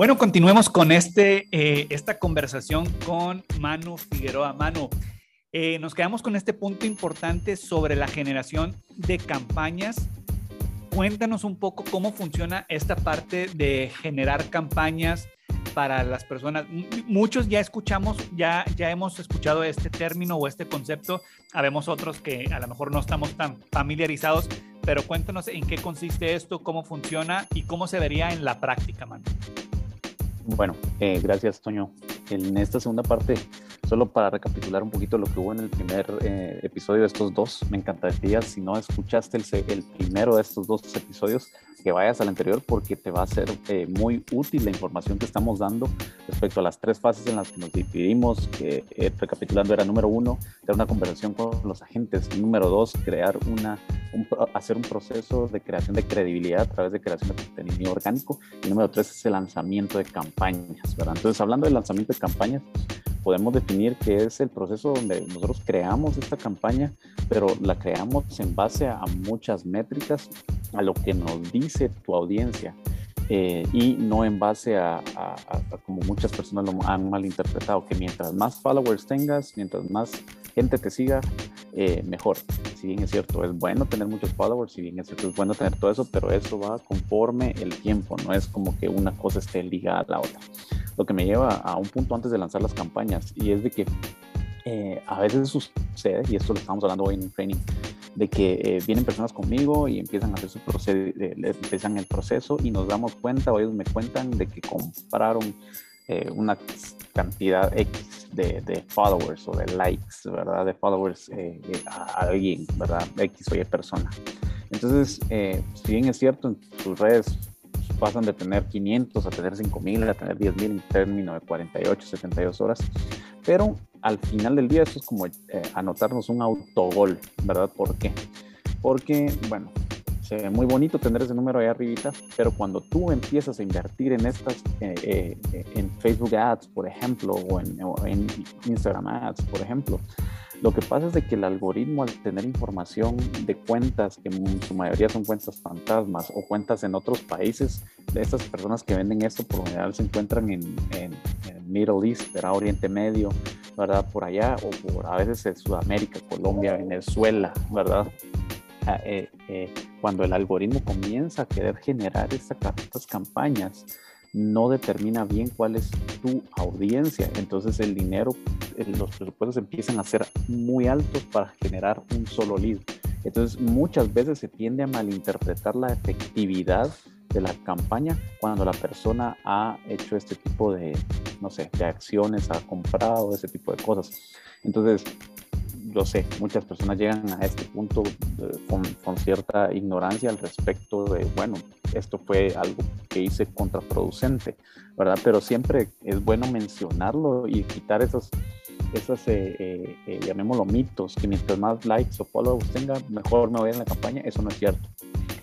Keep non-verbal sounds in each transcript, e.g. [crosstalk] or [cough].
Bueno, continuemos con este, eh, esta conversación con Manu Figueroa. Manu, eh, nos quedamos con este punto importante sobre la generación de campañas. Cuéntanos un poco cómo funciona esta parte de generar campañas para las personas. Muchos ya escuchamos, ya, ya hemos escuchado este término o este concepto. Habemos otros que a lo mejor no estamos tan familiarizados, pero cuéntanos en qué consiste esto, cómo funciona y cómo se vería en la práctica, Manu. Bueno, eh, gracias, Toño. En esta segunda parte, solo para recapitular un poquito lo que hubo en el primer eh, episodio de estos dos, me encantaría, si no escuchaste el, el, primero de estos dos episodios, que vayas al anterior porque te va a ser eh, muy útil la información que estamos dando respecto a las tres fases en las que nos dividimos. Que, recapitulando, era número uno, tener una conversación con los agentes. Número dos, crear una, hacer un proceso de creación de credibilidad a través de creación de contenido orgánico. Y número tres es el lanzamiento de campañas, ¿verdad? Entonces, hablando del lanzamiento de campañas, podemos definir que es el proceso donde nosotros creamos esta campaña, pero la creamos en base a muchas métricas, a lo que nos dice tu audiencia. Eh, y no en base a, como muchas personas lo han malinterpretado, que mientras más followers tengas, mientras más gente te siga, eh, mejor. Si bien es cierto, es bueno tener muchos followers, si bien es cierto, es bueno tener todo eso, pero eso va conforme el tiempo, no es como que una cosa esté ligada a la otra. Lo que me lleva a un punto antes de lanzar las campañas, y es de que eh, a veces sucede, y esto lo estamos hablando hoy en un training, de que eh, vienen personas conmigo y empiezan a hacer su proceso, empiezan el proceso y nos damos cuenta o ellos me cuentan de que compraron una cantidad X de, followers o de likes, ¿verdad? De followers eh, eh, a alguien, ¿verdad? X o Y persona. Entonces, eh, si bien es cierto, en sus redes pasan de tener 500 a tener 5000, a tener 10000 en término de 48, 72 horas, pero al final del día esto es como anotarnos un autogol, ¿verdad? ¿Por qué? Porque, bueno, muy bonito tener ese número ahí arribita, pero cuando tú empiezas a invertir en estas, eh, eh, en Facebook Ads, por ejemplo, o en, Instagram Ads, por ejemplo, lo que pasa es de que el algoritmo al tener información de cuentas, que en su mayoría son cuentas fantasmas o cuentas en otros países, de estas personas que venden esto por lo general se encuentran en, en, Middle East, ¿verdad? Oriente Medio, ¿verdad? Por allá, o a veces en Sudamérica, Colombia, Venezuela, ¿verdad? Eh, eh, cuando el algoritmo comienza a querer generar estas campañas, no determina bien cuál es tu audiencia. Entonces el dinero, eh, los presupuestos empiezan a ser muy altos para generar un solo lead. Entonces muchas veces se tiende a malinterpretar la efectividad de la campaña cuando la persona ha hecho este tipo de, no sé, de acciones, ha comprado ese tipo de cosas. Entonces, yo sé, muchas personas llegan a este punto eh, con, con, cierta ignorancia al respecto de, bueno, esto fue algo que hice contraproducente, ¿verdad? Pero siempre es bueno mencionarlo y quitar esos, esos eh, eh, llamémoslo mitos, que mientras más likes o followers tenga, mejor me voy en la campaña. Eso no es cierto.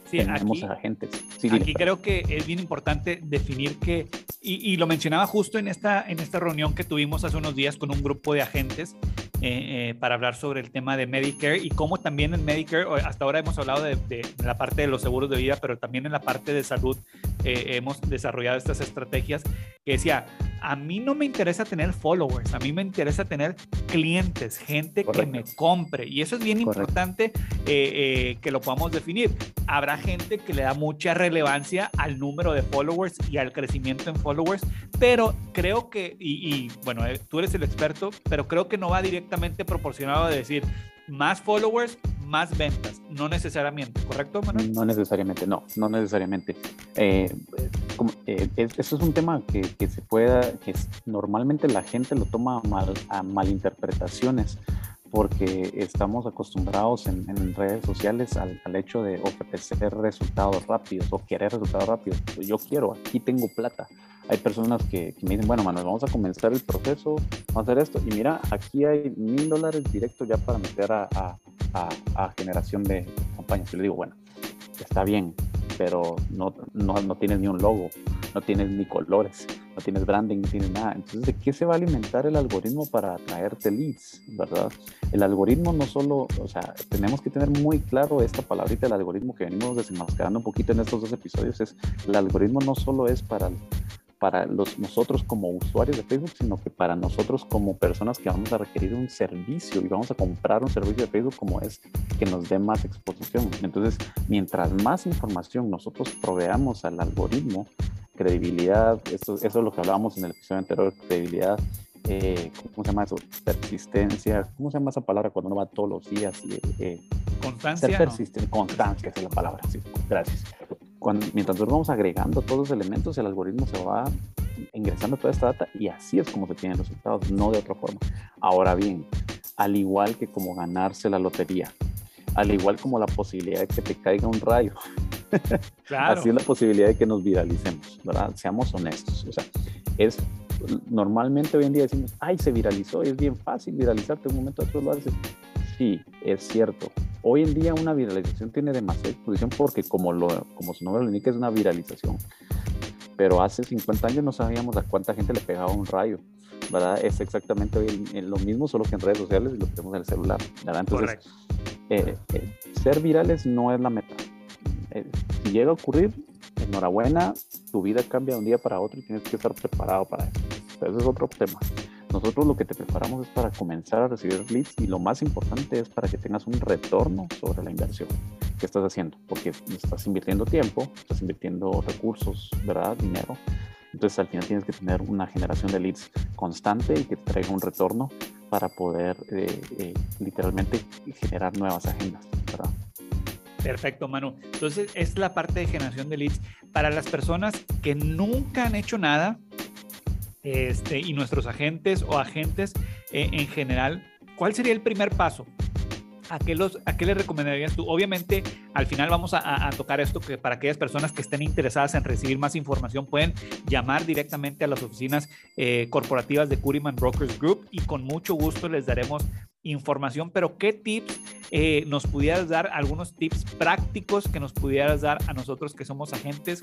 Sí, Tenemos aquí, agentes. aquí creo que es bien importante definir que, y, y, lo mencionaba justo en esta, en esta reunión que tuvimos hace unos días con un grupo de agentes, eh, eh, para hablar sobre el tema de Medicare y cómo también en Medicare, hasta ahora hemos hablado de, la parte de los seguros de vida, pero también en la parte de salud, eh, hemos desarrollado estas estrategias que decía, a mí no me interesa tener followers, a mí me interesa tener clientes, gente que me compre. Y eso es bien importante eh, eh, que lo podamos definir. Habrá gente que le da mucha relevancia al número de followers y al crecimiento en followers, pero creo que, y, y bueno, tú eres el experto, pero creo que no va directamente proporcionado a decir, más followers, más ventas, no necesariamente, ¿correcto, Manuel? No necesariamente, no, no necesariamente. Eh, eh, eso es un tema que, que, se pueda, que normalmente la gente lo toma mal, a malinterpretaciones porque estamos acostumbrados en, redes sociales al, al, hecho de ofrecer resultados rápidos o querer resultados rápidos. Yo quiero, aquí tengo plata hay personas que, me dicen, bueno, Manuel, vamos a comenzar el proceso, vamos a hacer esto, y mira, aquí hay mil dólares directos ya para meter a, a, generación de campañas. Y le digo, bueno, está bien, pero no, no, no, tienes ni un logo, no tienes ni colores, no tienes branding, no tienes nada. Entonces, ¿de qué se va a alimentar el algoritmo para atraerte leads, verdad? El algoritmo no solo, o sea, tenemos que tener muy claro esta palabrita, el algoritmo que venimos desenmascarando un poquito en estos dos episodios, es el algoritmo no solo es para para los, nosotros como usuarios de Facebook, sino que para nosotros como personas que vamos a requerir un servicio y vamos a comprar un servicio de Facebook como es que nos dé más exposición. Entonces, mientras más información nosotros proveamos al algoritmo, credibilidad, eso, eso es lo que hablábamos en el episodio anterior, credibilidad, eh, ¿cómo se llama eso? Persistencia, ¿cómo se llama esa palabra cuando uno va todos los días? Y, eh, Constancia. Ser persistente, constancia es la palabra, sí, gracias mientras nosotros vamos agregando todos los elementos, el algoritmo se va ingresando toda esta data y así es como se tienen resultados, no de otra forma. Ahora bien, al igual que como ganarse la lotería, al igual como la posibilidad de que te caiga un rayo, [laughs] así es la posibilidad de que nos viralicemos, ¿verdad? Seamos honestos. O sea, es normalmente hoy en día decimos, ay, se viralizó, es bien fácil viralizarte, un momento a otro lo haces. Sí, es cierto, Hoy en día una viralización tiene demasiada exposición porque como, lo, como su nombre lo indica es una viralización. Pero hace 50 años no sabíamos a cuánta gente le pegaba un rayo. ¿verdad? Es exactamente lo mismo, solo que en redes sociales y lo tenemos en el celular. ¿verdad? Entonces, eh, eh, ser virales no es la meta. Eh, si llega a ocurrir, enhorabuena, tu vida cambia de un día para otro y tienes que estar preparado para eso. Pero ese es otro tema. Nosotros lo que te preparamos es para comenzar a recibir leads y lo más importante es para que tengas un retorno sobre la inversión que estás haciendo, porque estás invirtiendo tiempo, estás invirtiendo recursos, ¿verdad? Dinero. Entonces al final tienes que tener una generación de leads constante y que te traiga un retorno para poder eh, eh, literalmente generar nuevas agendas, ¿verdad? Perfecto, Manu. Entonces es la parte de generación de leads para las personas que nunca han hecho nada, este, y nuestros agentes o agentes eh, en general, ¿cuál sería el primer paso? ¿A qué, los, ¿A qué le recomendarías tú? Obviamente, al final vamos a, tocar esto que para aquellas personas que estén interesadas en recibir más información pueden llamar directamente a las oficinas eh, corporativas de Curiman Brokers Group y con mucho gusto les daremos información, pero ¿qué tips eh, nos pudieras dar? Algunos tips prácticos que nos pudieras dar a nosotros que somos agentes.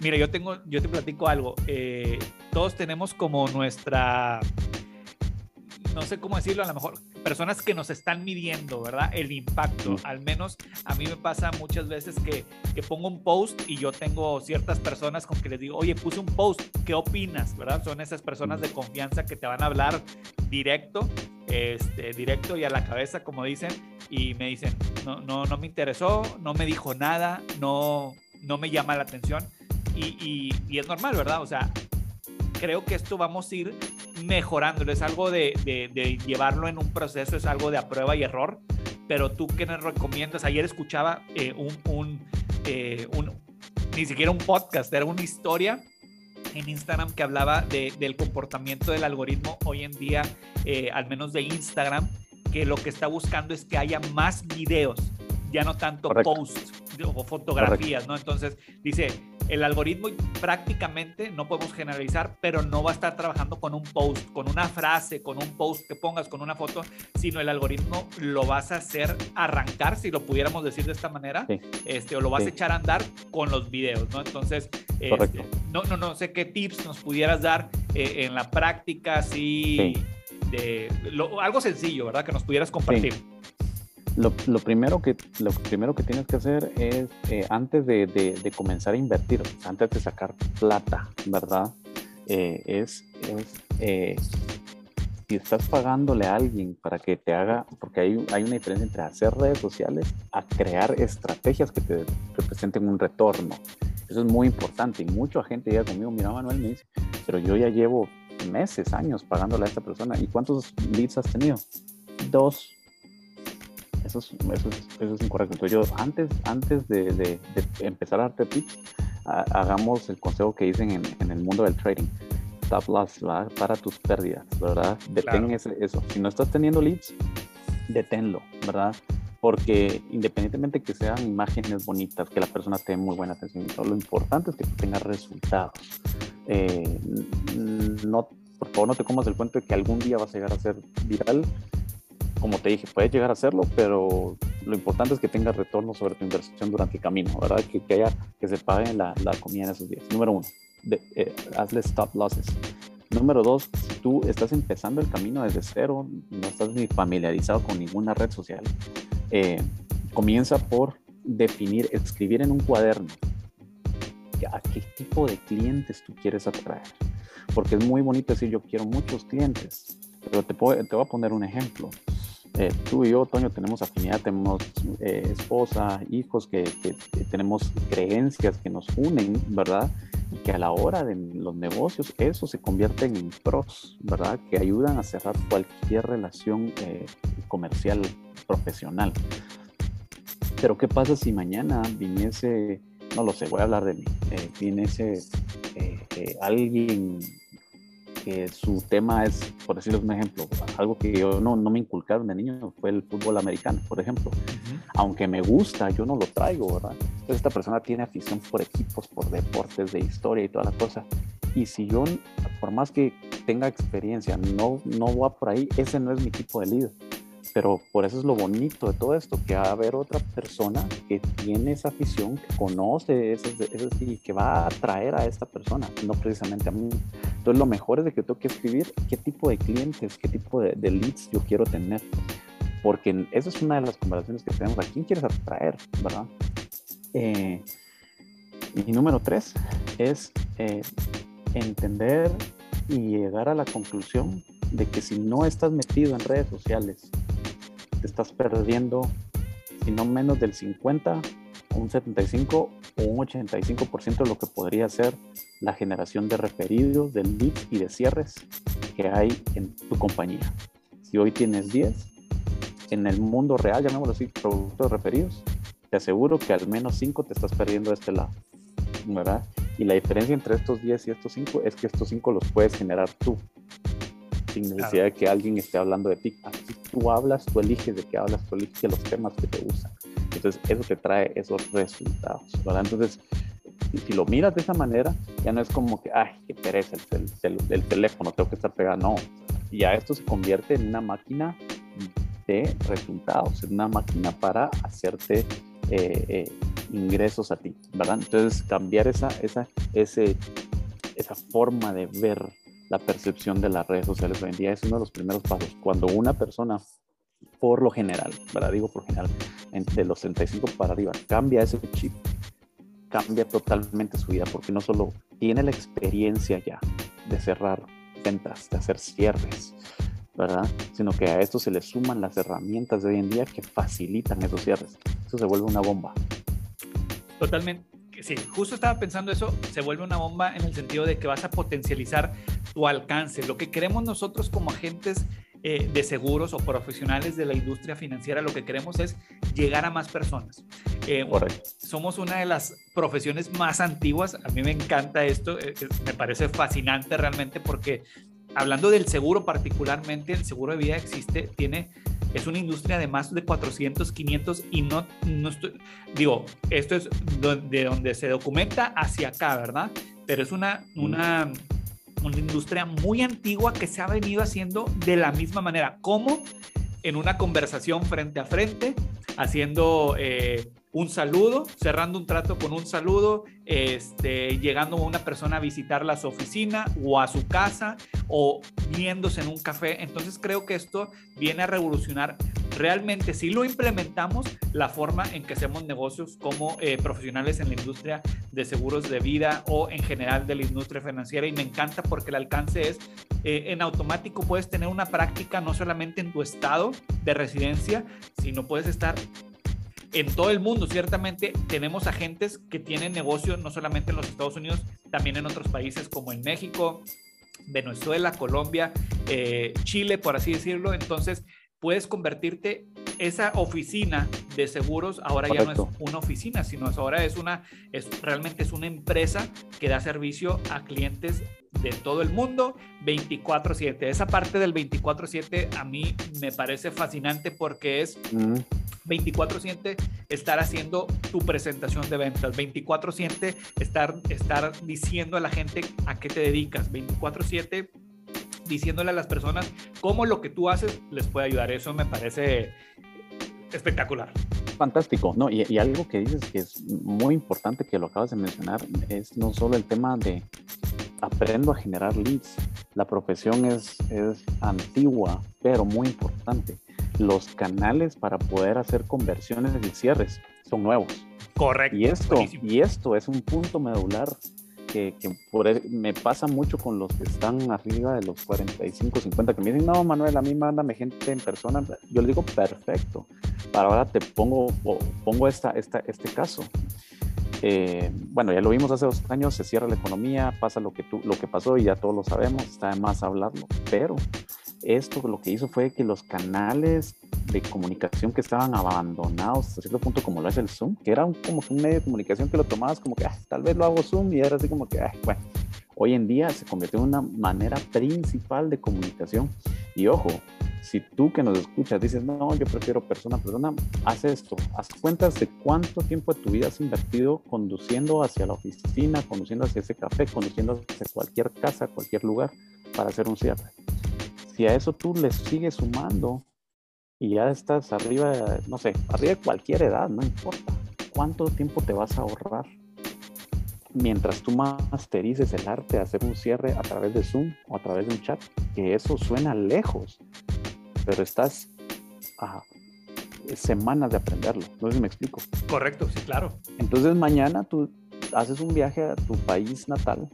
Mira, yo tengo, yo te platico algo. Todos tenemos como nuestra no sé cómo decirlo, a lo mejor personas que nos están midiendo, ¿verdad? El impacto. Al menos a mí me pasa muchas veces que, que, pongo un post y yo tengo ciertas personas con que les digo, oye, puse un post, ¿qué opinas? ¿Verdad? Son esas personas de confianza que te van a hablar directo, este, directo y a la cabeza, como dicen, y me dicen, no, no, no me interesó, no me dijo nada, no, no me llama la atención. Y, y, y es normal, ¿verdad? O sea, creo que esto vamos a ir mejorándolo, es algo de, de, llevarlo en un proceso, es algo de a prueba y error, pero tú qué nos recomiendas, ayer escuchaba eh, un, un, eh, un, ni siquiera un podcast, era una historia en Instagram que hablaba de, del comportamiento del algoritmo hoy en día, eh, al menos de Instagram, que lo que está buscando es que haya más videos, ya no tanto posts o fotografías, ¿no? Entonces dice, el algoritmo prácticamente, no podemos generalizar, pero no va a estar trabajando con un post, con una frase, con un post que pongas, con una foto, sino el algoritmo lo vas a hacer arrancar, si lo pudiéramos decir de esta manera, este, o lo vas a echar a andar con los videos, ¿no? Entonces, este, no, no, no sé qué tips nos pudieras dar eh, en la práctica, así, de algo sencillo, ¿verdad? Que nos pudieras compartir. Lo, primero que, lo primero que tienes que hacer es, eh, antes de, comenzar a invertir, antes de sacar plata, ¿verdad? Eh, es, eh, si estás pagándole a alguien para que te haga, porque hay, hay una diferencia entre hacer redes sociales a crear estrategias que te representen un retorno. Eso es muy importante y mucha gente llega conmigo, mira Manuel, me dice, pero yo ya llevo meses, años pagándole a esta persona. ¿Y cuántos leads has tenido? Dos. Eso es, eso es, eso es incorrecto. Entonces yo, antes, antes de, de, empezar a darte pitch, hagamos el consejo que dicen en, en el mundo del trading stop loss, para tus pérdidas, ¿verdad? Detén eso. Si no estás teniendo leads, deténlo, ¿verdad? Porque independientemente que sean imágenes bonitas, que la persona tenga muy buena atención, lo importante es que tengas resultados. Eh, no, por favor, no te comas el cuento de que algún día vas a llegar a ser viral. Como te dije, puedes llegar a hacerlo, pero lo importante es que tengas retorno sobre tu inversión durante el camino, ¿verdad? Que, que haya, que se pague la, la comida en esos días. Número uno de, eh, hazle stop losses. Número dos, si tú estás empezando el camino desde cero, no estás ni familiarizado con ninguna red social, eh, comienza por definir, escribir en un cuaderno a qué tipo de clientes tú quieres atraer. Porque es muy bonito decir yo quiero muchos clientes, pero te, te voy a poner un ejemplo. Eh, tú y yo, Toño, tenemos afinidad, tenemos esposa, hijos, que, tenemos creencias que nos unen, ¿verdad? que a la hora de los negocios eso se convierte en pros, ¿verdad? Que ayudan a cerrar cualquier relación eh, comercial profesional. Pero ¿qué pasa si mañana viniese, no lo sé, voy a hablar de mí, eh, viniese eh, alguien que su tema es, por decirles un ejemplo, algo que yo no, no me inculcaron de niño fue el fútbol americano, por ejemplo. Aunque me gusta, yo no lo traigo, ¿verdad? Entonces esta persona tiene afición por equipos, por deportes, de historia y toda la cosa. Y si yo, por más que tenga experiencia, no, no va por ahí, ese no es mi tipo de líder pero por eso es lo bonito de todo esto, que va a haber otra persona que tiene esa afición, que conoce ese, y que va a atraer a esta persona, no precisamente a mí. Entonces lo mejor es de que tengo que escribir qué tipo de clientes, qué tipo de, leads yo quiero tener, porque esa es una de las conversaciones que tenemos, a quién quieres atraer, ¿verdad? Eh, y número tres es eh, entender y llegar a la conclusión de que si no estás metido en redes sociales, estás perdiendo, si no menos del 50, un 75 o un 85% de lo que podría ser la generación de referidos, de leads y de cierres que hay en tu compañía. Si hoy tienes 10, en el mundo real, llamémoslo así, productos referidos, te aseguro que al menos 5 te estás perdiendo de este lado, ¿verdad? Y la diferencia entre estos 10 y estos 5 es que estos 5 los puedes generar tú sin necesidad de que alguien esté hablando de ti. Así tú hablas, tú eliges de qué hablas, tú eliges los temas que te gustan. Entonces, eso te trae esos resultados, ¿verdad? Entonces, si lo miras de esa manera, ya no es como que, ay, qué pereza el, el, teléfono, tengo que estar pegado. No, ya esto se convierte en una máquina de resultados, en una máquina para hacerte eh, eh, ingresos a ti, ¿verdad? Entonces, cambiar esa, esa, ese, esa forma de ver la percepción de las redes sociales hoy en día es uno de los primeros pasos. Cuando una persona, por lo general, ¿verdad? Digo por general, de los 65 para arriba, cambia ese chip, cambia totalmente su vida, porque no solo tiene la experiencia ya de cerrar ventas, de hacer cierres, ¿verdad? Sino que a esto se le suman las herramientas de hoy en día que facilitan esos cierres. Eso se vuelve una bomba. Totalmente. Sí, justo estaba pensando eso, se vuelve una bomba en el sentido de que vas a potencializar tu alcance. Lo que queremos nosotros como agentes eh, de seguros o profesionales de la industria financiera, lo que queremos es llegar a más personas. Eh, somos una de las profesiones más antiguas. A mí me encanta esto, eh, me parece fascinante realmente porque hablando del seguro particularmente, el seguro de vida existe, tiene es una industria de más de 400, 500 y no, no estoy, digo, esto es de donde se documenta hacia acá, ¿verdad? Pero es una, una una industria muy antigua que se ha venido haciendo de la misma manera, como en una conversación frente a frente, haciendo eh, un saludo, cerrando un trato con un saludo, este, llegando una persona a visitarla a su oficina o a su casa o viéndose en un café. Entonces creo que esto viene a revolucionar realmente si lo implementamos la forma en que hacemos negocios como eh, profesionales en la industria de seguros de vida o en general de la industria financiera y me encanta porque el alcance es eh, en automático puedes tener una práctica no solamente en tu estado de residencia, sino puedes estar en todo el mundo, ciertamente, tenemos agentes que tienen negocio no solamente en los Estados Unidos, también en otros países como en México, Venezuela, Colombia, eh, Chile, por así decirlo. Entonces, puedes convertirte esa oficina de seguros ahora ya no es una oficina, sino ahora es una, es, realmente es una empresa que da servicio a clientes de todo el mundo 24/7. Esa parte del 24/7 a mí me parece fascinante porque es 24/7 estar haciendo tu presentación de ventas, 24/7 estar, estar diciendo a la gente a qué te dedicas, 24/7 diciéndole a las personas cómo lo que tú haces les puede ayudar. Eso me parece espectacular. Fantástico, ¿no? Y, algo que dices que es muy importante que lo acabas de mencionar es no solo el tema de aprendo a generar leads. La profesión es, es antigua, pero muy importante. Los canales para poder hacer conversiones y cierres son nuevos. Correcto. Y esto, y esto es un punto medular que, por, e, me pasa mucho con los que están arriba de los 45, 50, que me dicen, no, Manuel, a mí mándame gente en persona. Yo le digo, perfecto. Para ahora te pongo, pongo esta, esta, este caso. Eh, bueno, ya lo vimos hace dos años, se cierra la economía, pasa lo que, tú, lo que pasó y ya todos lo sabemos, está de más hablarlo, pero esto lo que hizo fue que los canales de comunicación que estaban abandonados hasta cierto punto, como lo es el Zoom, que era un, como un medio de comunicación que lo tomabas como que tal vez lo hago Zoom y era así como que, bueno, hoy en día se convirtió en una manera principal de comunicación. Y ojo, si tú que nos escuchas dices, no, yo prefiero persona a persona, haz esto, haz cuentas de cuánto tiempo de tu vida has invertido conduciendo hacia la oficina, conduciendo hacia ese café, conduciendo hacia cualquier casa, cualquier lugar para hacer un cierre. Si a eso tú le sigues sumando y ya estás arriba, no sé, arriba de cualquier edad, no importa. ¿Cuánto tiempo te vas a ahorrar? Mientras tú masterices el arte de hacer un cierre a través de Zoom o a través de un chat, que eso suena lejos, pero estás a semanas de aprenderlo. No sé si me explico. Correcto, sí, claro. Entonces mañana tú haces un viaje a tu país natal,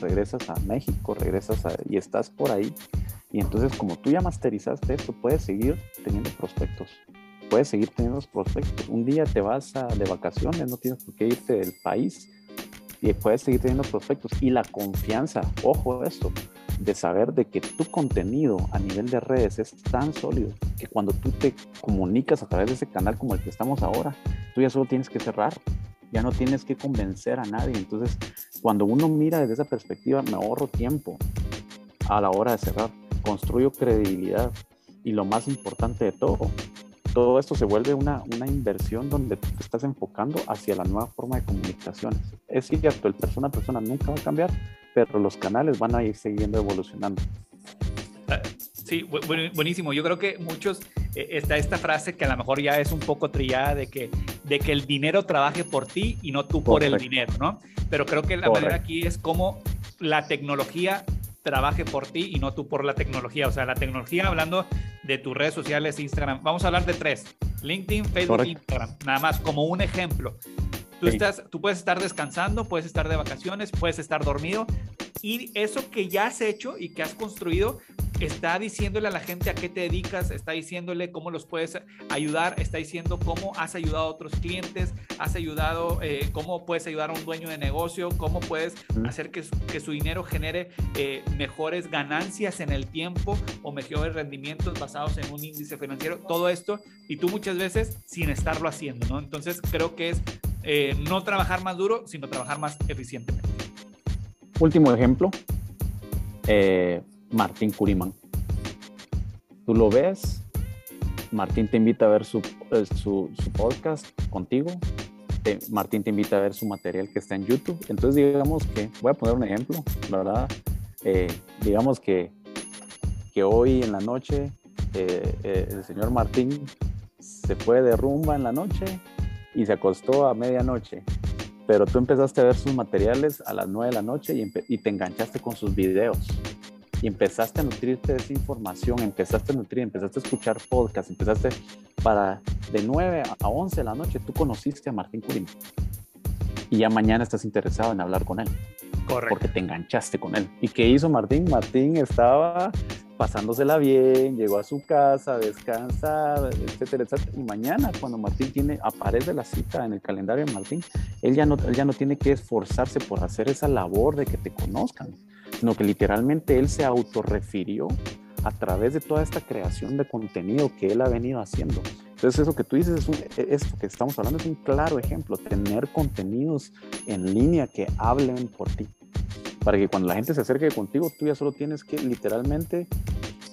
regresas a México, regresas y estás por ahí y entonces, como tú ya masterizaste esto, puedes seguir teniendo prospectos. Puedes seguir teniendo prospectos. Un día te vas de vacaciones, no tienes por qué irte del país y puedes seguir teniendo prospectos. Y la confianza, ojo esto, de saber de que tu contenido a nivel de redes es tan sólido que cuando tú te comunicas a través de ese canal como el que estamos ahora, tú ya solo tienes que cerrar, ya no tienes que convencer a nadie. Entonces, cuando uno mira desde esa perspectiva, me ahorro tiempo a la hora de cerrar construyo credibilidad y lo más importante de todo, todo esto se vuelve una, una inversión donde te estás enfocando hacia la nueva forma de comunicaciones. Es cierto, el persona a persona nunca va a cambiar, pero los canales van a ir siguiendo evolucionando. Ah, sí, buenísimo. Yo creo que muchos, eh, está esta frase que a lo mejor ya es un poco trillada de que, de que el dinero trabaje por ti y no tú por el dinero, ¿no? Pero creo que la manera aquí es como la tecnología trabaje por ti y no tú por la tecnología. O sea, la tecnología, hablando de tus redes sociales, Instagram, vamos a hablar de tres, LinkedIn, Facebook, Instagram, nada más como un ejemplo. Tú, estás, tú puedes estar descansando, puedes estar de vacaciones, puedes estar dormido y eso que ya has hecho y que has construido está diciéndole a la gente a qué te dedicas, está diciéndole cómo los puedes ayudar, está diciendo cómo has ayudado a otros clientes, has ayudado, eh, cómo puedes ayudar a un dueño de negocio, cómo puedes hacer que, que su dinero genere eh, mejores ganancias en el tiempo o mejores rendimientos basados en un índice financiero, todo esto, y tú muchas veces sin estarlo haciendo, ¿no? Entonces creo que es eh, no trabajar más duro, sino trabajar más eficientemente. Último ejemplo, Martín Curiman. Tú lo ves, Martín te invita a ver su, eh, su, podcast contigo, Martín te invita a ver su material que está en YouTube. Entonces digamos que, voy a poner un ejemplo, ¿verdad? Eh, digamos que, que hoy en la noche eh, el señor Martín se fue de rumba en la noche y se acostó a medianoche pero tú empezaste a ver sus materiales a las 9 de la noche y, y, te enganchaste con sus videos y empezaste a nutrirte de esa información, empezaste a nutrir, empezaste a escuchar podcast, empezaste para de 9 a 11 de la noche, tú conociste a Martín Curín y ya mañana estás interesado en hablar con él. Correcto. Porque te enganchaste con él. ¿Y qué hizo Martín? Martín estaba pasándosela bien, llegó a su casa, descansar, etcétera, etcétera. Y mañana, cuando Martín tiene, aparece la cita en el calendario de Martín, él ya no, él ya no tiene que esforzarse por hacer esa labor de que te conozcan, sino que literalmente él se autorrefirió a través de toda esta creación de contenido que él ha venido haciendo. Entonces eso que tú dices, es un, que estamos hablando es un claro ejemplo, tener contenidos en línea que hablen por ti para que cuando la gente se acerque contigo, tú ya solo tienes que literalmente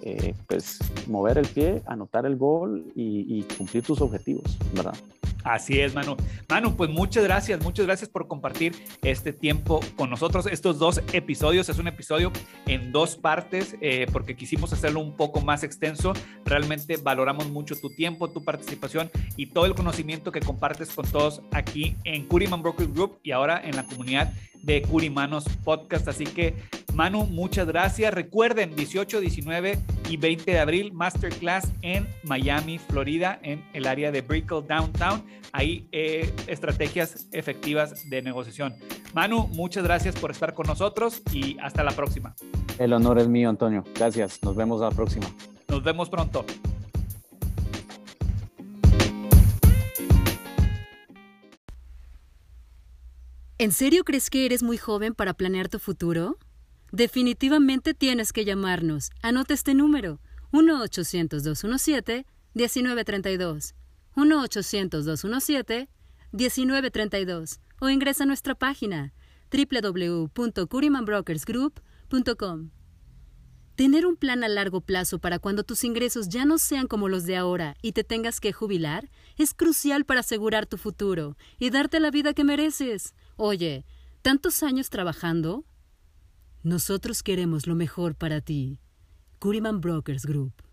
eh, pues, mover el pie, anotar el gol y, y cumplir tus objetivos, ¿verdad? Así es, Manu. Manu, pues muchas gracias, muchas gracias por compartir este tiempo con nosotros. Estos dos episodios, es un episodio en dos partes eh, porque quisimos hacerlo un poco más extenso. Realmente valoramos mucho tu tiempo, tu participación y todo el conocimiento que compartes con todos aquí en Curiman Broker Group y ahora en la comunidad de Curimanos Podcast. Así que, Manu, muchas gracias. Recuerden, 18, 19 y 20 de abril, Masterclass en Miami, Florida, en el área de Brickell Downtown. Ahí, eh, estrategias efectivas de negociación. Manu, muchas gracias por estar con nosotros y hasta la próxima. El honor es mío, Antonio. Gracias. Nos vemos la próxima. Nos vemos pronto. ¿En serio crees que eres muy joven para planear tu futuro? Definitivamente tienes que llamarnos. Anota este número: 1-800-217-1932. 1-800-217-1932. O ingresa a nuestra página www.curimanbrokersgroup.com. Tener un plan a largo plazo para cuando tus ingresos ya no sean como los de ahora y te tengas que jubilar es crucial para asegurar tu futuro y darte la vida que mereces. Oye, ¿tantos años trabajando? Nosotros queremos lo mejor para ti. Curiman Brokers Group.